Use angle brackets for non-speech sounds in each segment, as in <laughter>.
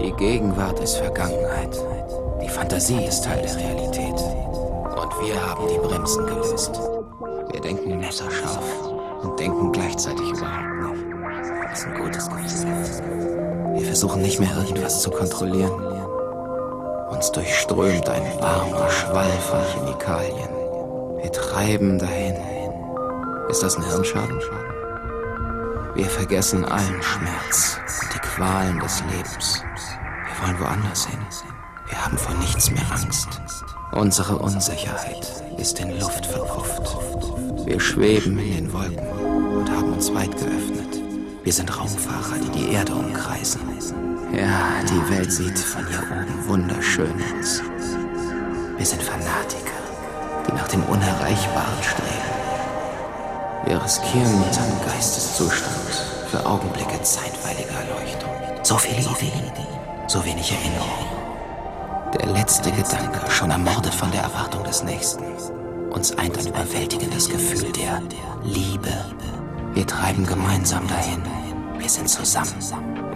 Die Gegenwart ist Vergangenheit. Die Fantasie ist Teil der Realität. Und wir haben die Bremsen gelöst. Wir denken messerscharf und denken gleichzeitig überhaupt nicht. Das ist ein gutes Gefühl. Wir versuchen nicht mehr irgendwas zu kontrollieren. Uns durchströmt ein warmer Schwall von Chemikalien. Wir treiben dahin. Ist das ein Hirnschaden? Wir vergessen allen Schmerz und die Qualen des Lebens. Wir wollen woanders hin. Wir haben vor nichts mehr Angst. Unsere Unsicherheit ist in Luft verpufft. Wir schweben in den Wolken und haben uns weit geöffnet. Wir sind Raumfahrer, die die Erde umkreisen. Ja, die Welt sieht von hier oben wunderschön aus. Wir sind Fanatiker, die nach dem Unerreichbaren streben. Wir riskieren unseren Geisteszustand für Augenblicke zeitweiliger Erleuchtung. So viele Ideen, so wenig Erinnerung. Der letzte Gedanke, schon ermordet von der Erwartung des Nächsten. Uns eint ein überwältigendes Gefühl der Liebe. Wir treiben gemeinsam dahin. Wir sind zusammen.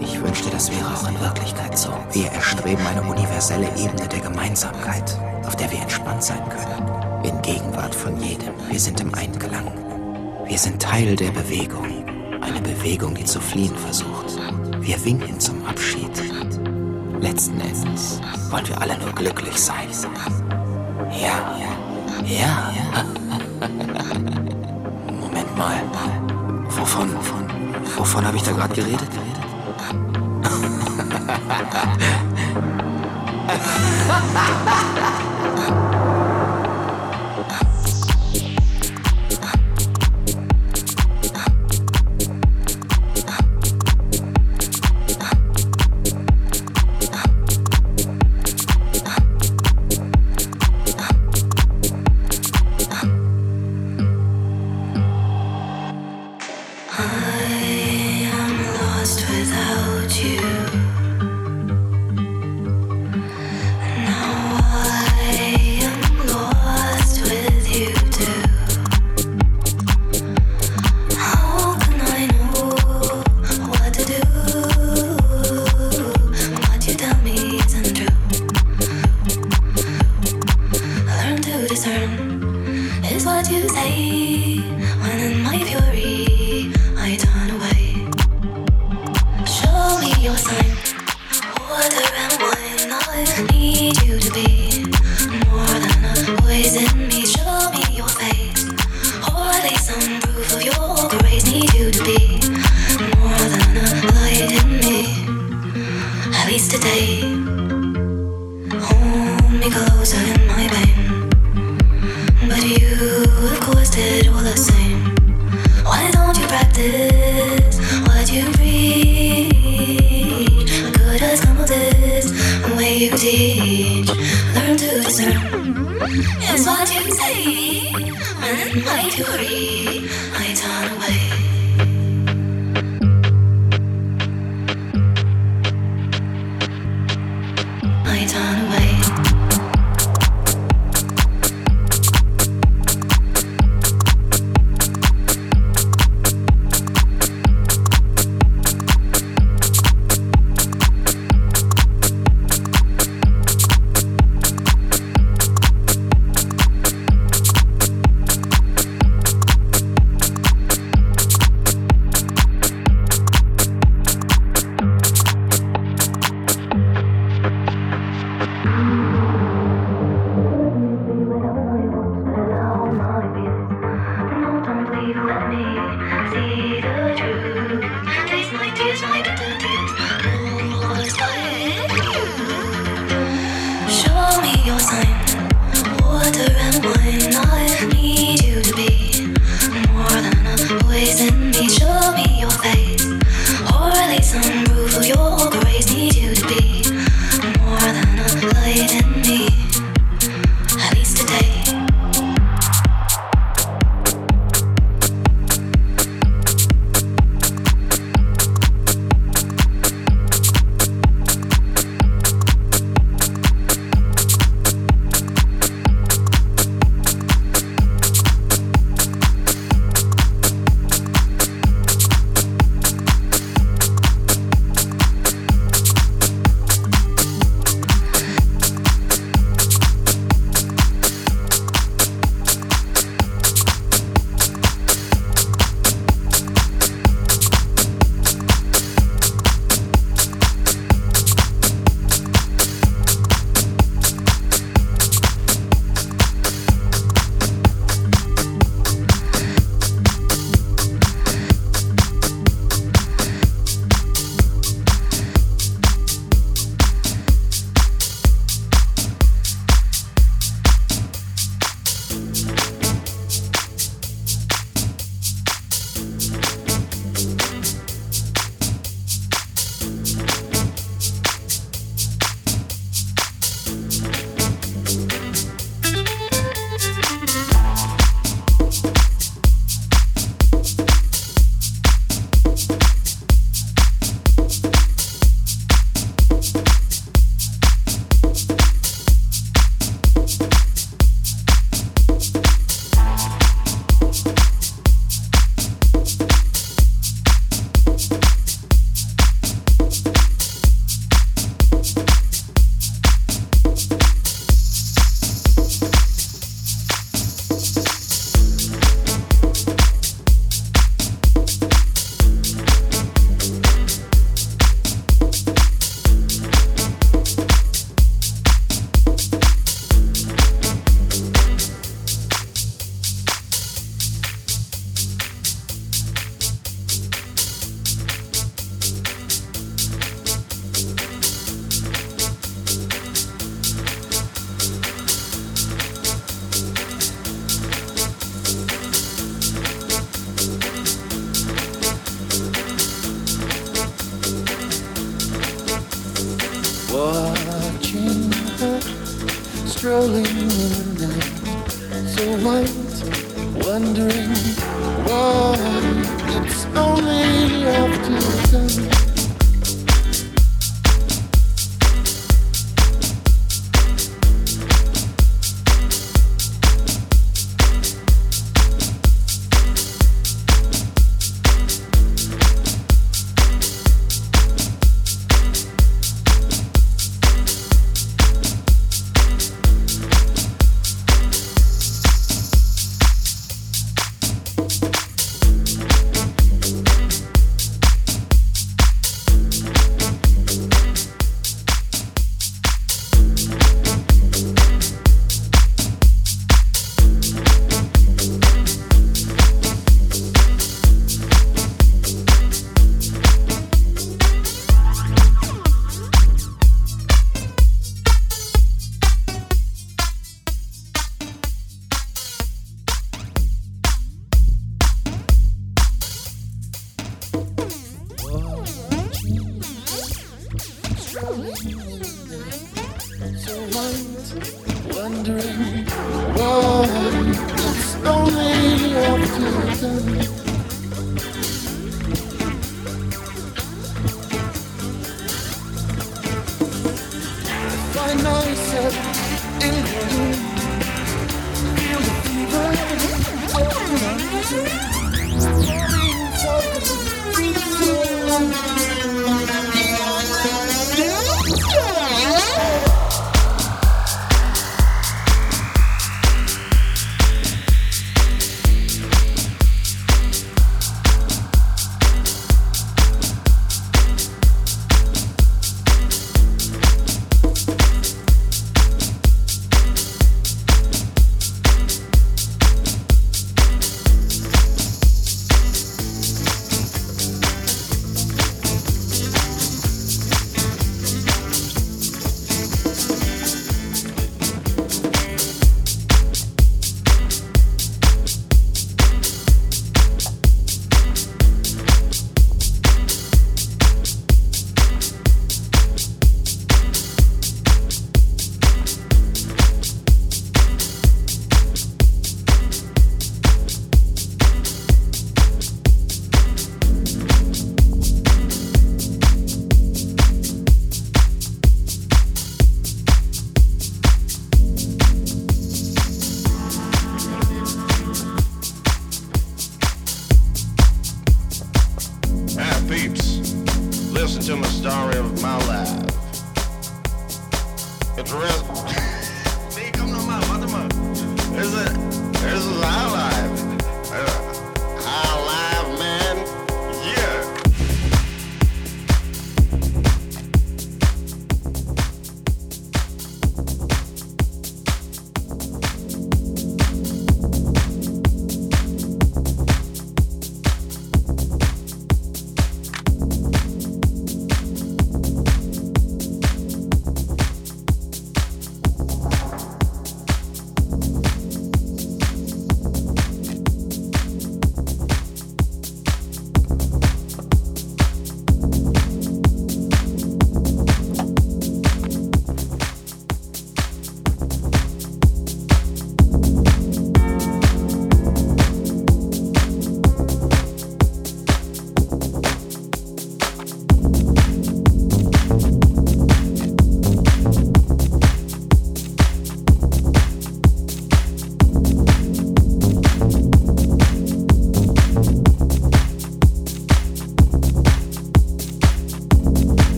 Ich wünschte, das wäre auch in Wirklichkeit so. Wir erstreben eine universelle Ebene der Gemeinsamkeit, auf der wir entspannt sein können. In Gegenwart von jedem. Wir sind im Einklang. Wir sind Teil der Bewegung. Eine Bewegung, die zu fliehen versucht. Wir winken zum Abschied. Letzten Endes wollen wir alle nur glücklich sein. Ja, ja, ja. Moment mal. Wovon, wovon, wovon habe ich da gerade geredet? <laughs>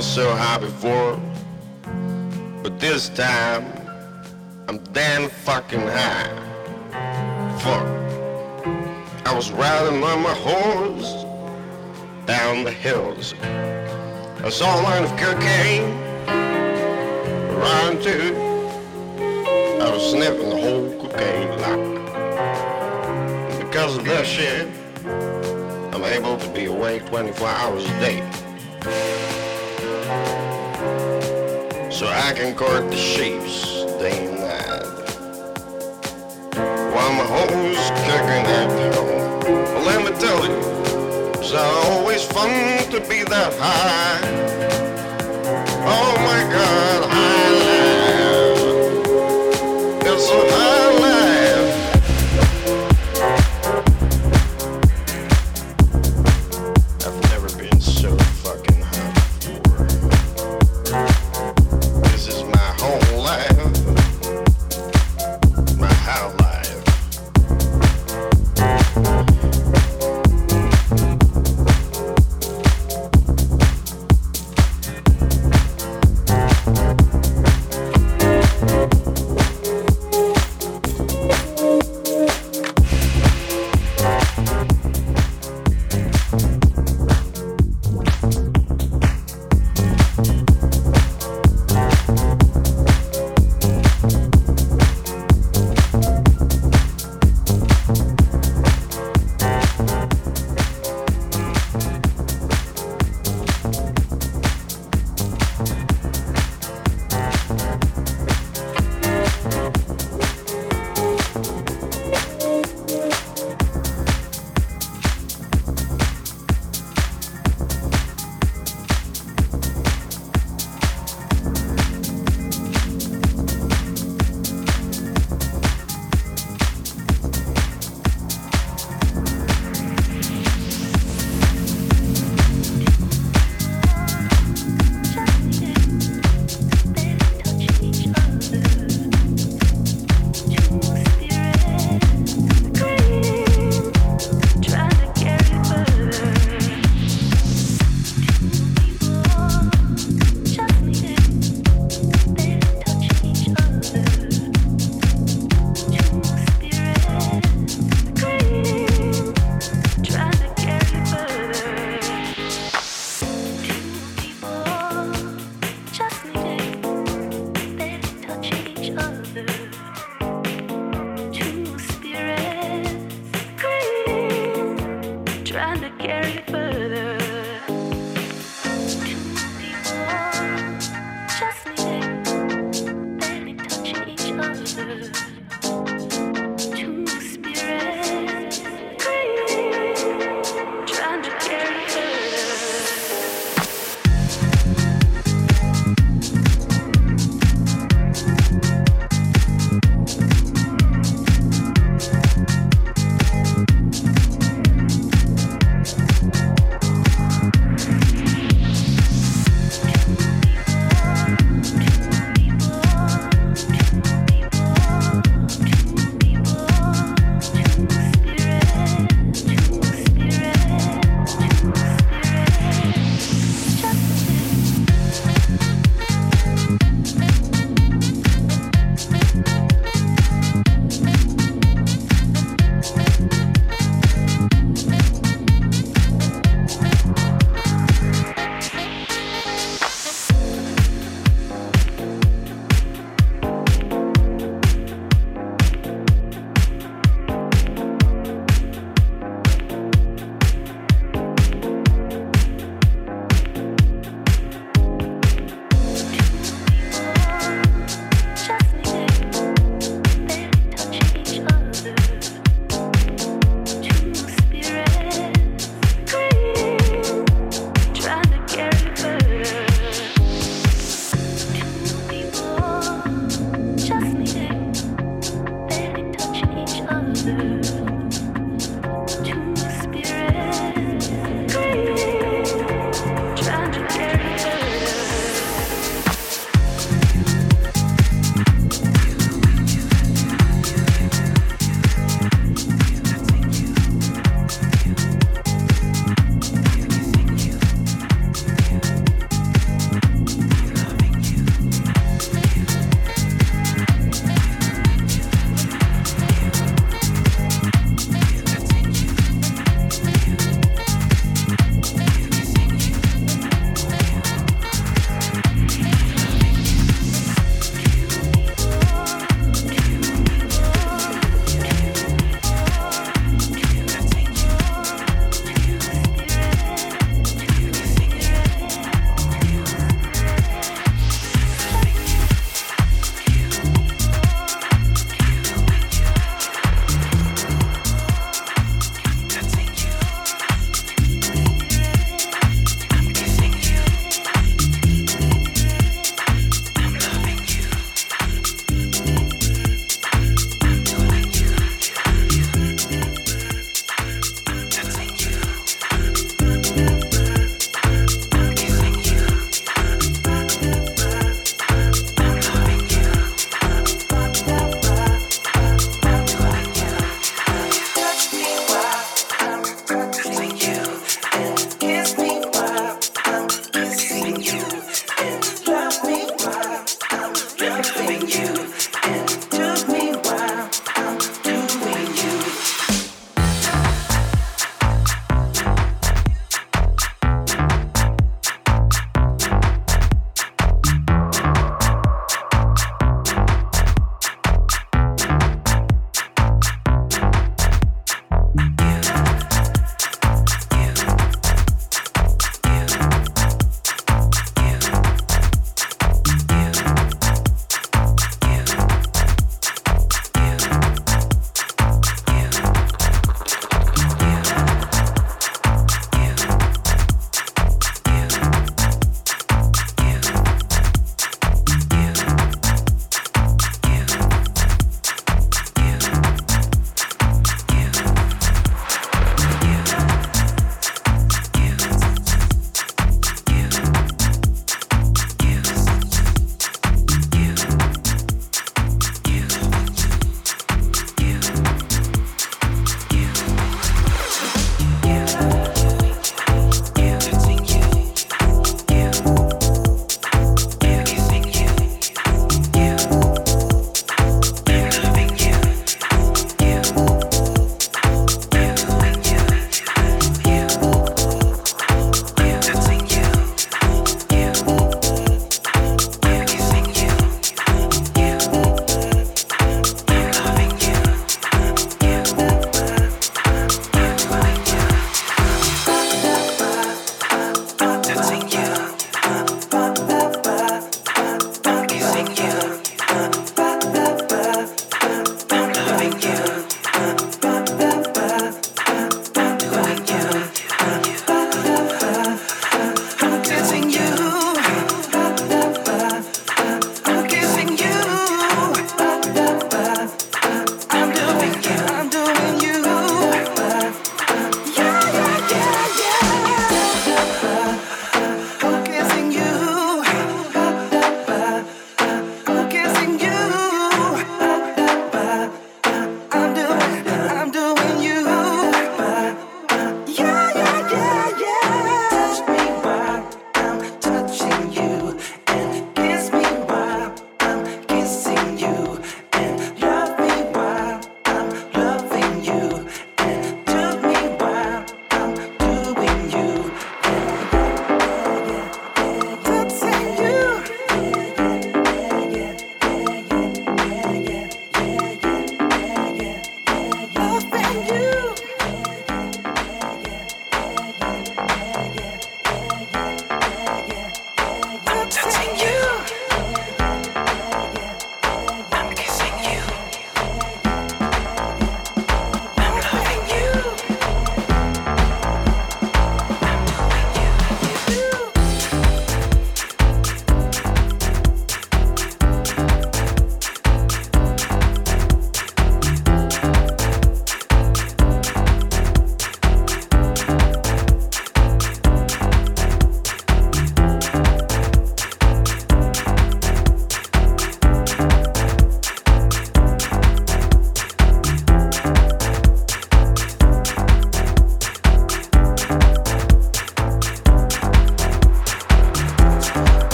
was so high before. But this time, I'm damn fucking high. Fuck. I was riding on my horse down the hills. I saw a line of cocaine around too. I was sniffing the whole cocaine lock. Because of that shit, I'm able to be awake 24 hours a day. So I can court the sheeps day and night. While my home's kicking at home. Well, let me tell you, it's always fun to be that high. Oh my God, high life. It's so high